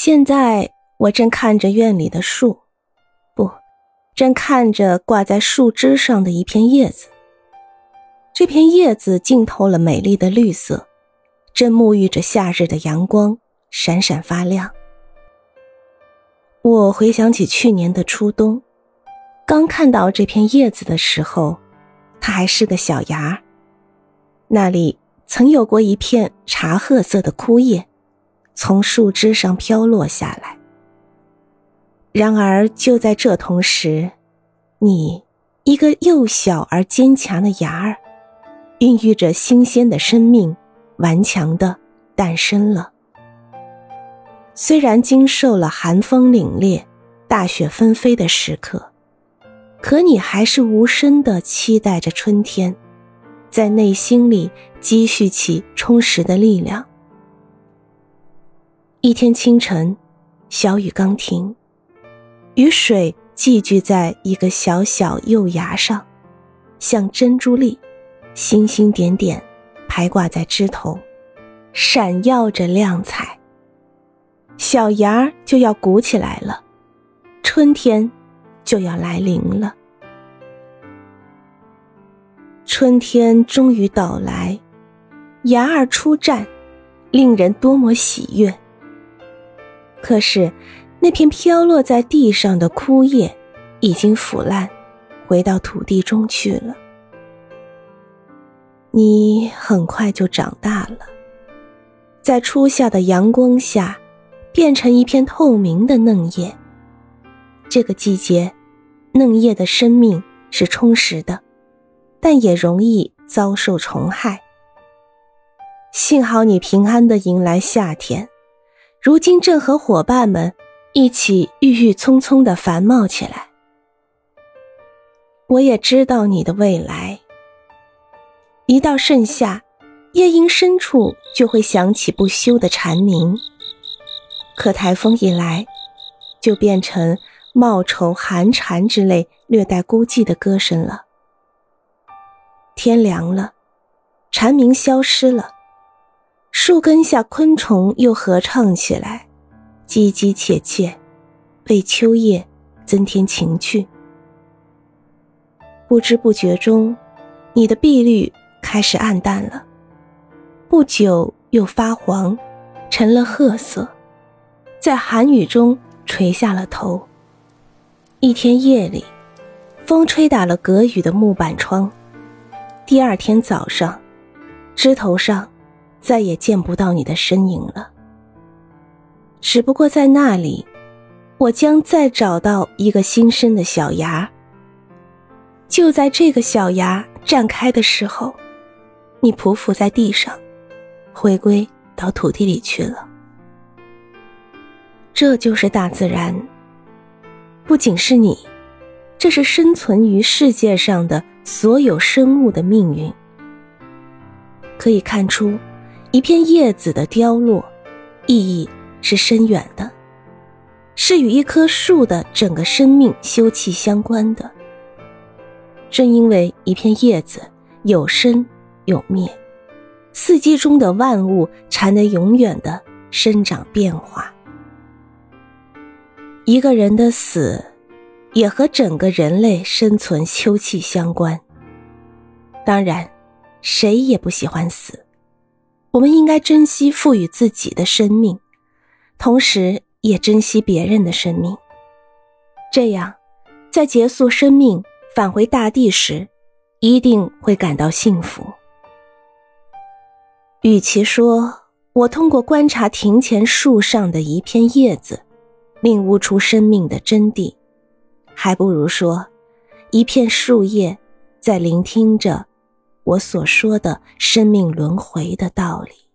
现在我正看着院里的树，不，正看着挂在树枝上的一片叶子。这片叶子浸透了美丽的绿色，正沐浴着夏日的阳光，闪闪发亮。我回想起去年的初冬，刚看到这片叶子的时候，它还是个小芽，那里曾有过一片茶褐色的枯叶，从树枝上飘落下来。然而就在这同时，你一个幼小而坚强的芽儿。孕育着新鲜的生命，顽强的诞生了。虽然经受了寒风凛冽、大雪纷飞的时刻，可你还是无声的期待着春天，在内心里积蓄起充实的力量。一天清晨，小雨刚停，雨水寄聚在一个小小幼芽上，像珍珠粒。星星点点，排挂在枝头，闪耀着亮彩。小芽儿就要鼓起来了，春天就要来临了。春天终于到来，芽儿出绽，令人多么喜悦。可是，那片飘落在地上的枯叶已经腐烂，回到土地中去了。你很快就长大了，在初夏的阳光下，变成一片透明的嫩叶。这个季节，嫩叶的生命是充实的，但也容易遭受虫害。幸好你平安的迎来夏天，如今正和伙伴们一起郁郁葱葱的繁茂起来。我也知道你的未来。一到盛夏，夜莺深处就会响起不休的蝉鸣。可台风一来，就变成茂愁寒蝉之类略带孤寂的歌声了。天凉了，蝉鸣消失了，树根下昆虫又合唱起来，唧唧切切，为秋夜增添情趣。不知不觉中，你的碧绿。开始暗淡了，不久又发黄，成了褐色，在寒雨中垂下了头。一天夜里，风吹打了隔雨的木板窗。第二天早上，枝头上再也见不到你的身影了。只不过在那里，我将再找到一个新生的小芽。就在这个小芽绽开的时候。你匍匐在地上，回归到土地里去了。这就是大自然，不仅是你，这是生存于世界上的所有生物的命运。可以看出，一片叶子的凋落，意义是深远的，是与一棵树的整个生命休戚相关的。正因为一片叶子有生。有灭，四季中的万物才能永远的生长变化。一个人的死，也和整个人类生存休戚相关。当然，谁也不喜欢死。我们应该珍惜赋予自己的生命，同时也珍惜别人的生命。这样，在结束生命返回大地时，一定会感到幸福。与其说我通过观察庭前树上的一片叶子，领悟出生命的真谛，还不如说，一片树叶在聆听着我所说的生命轮回的道理。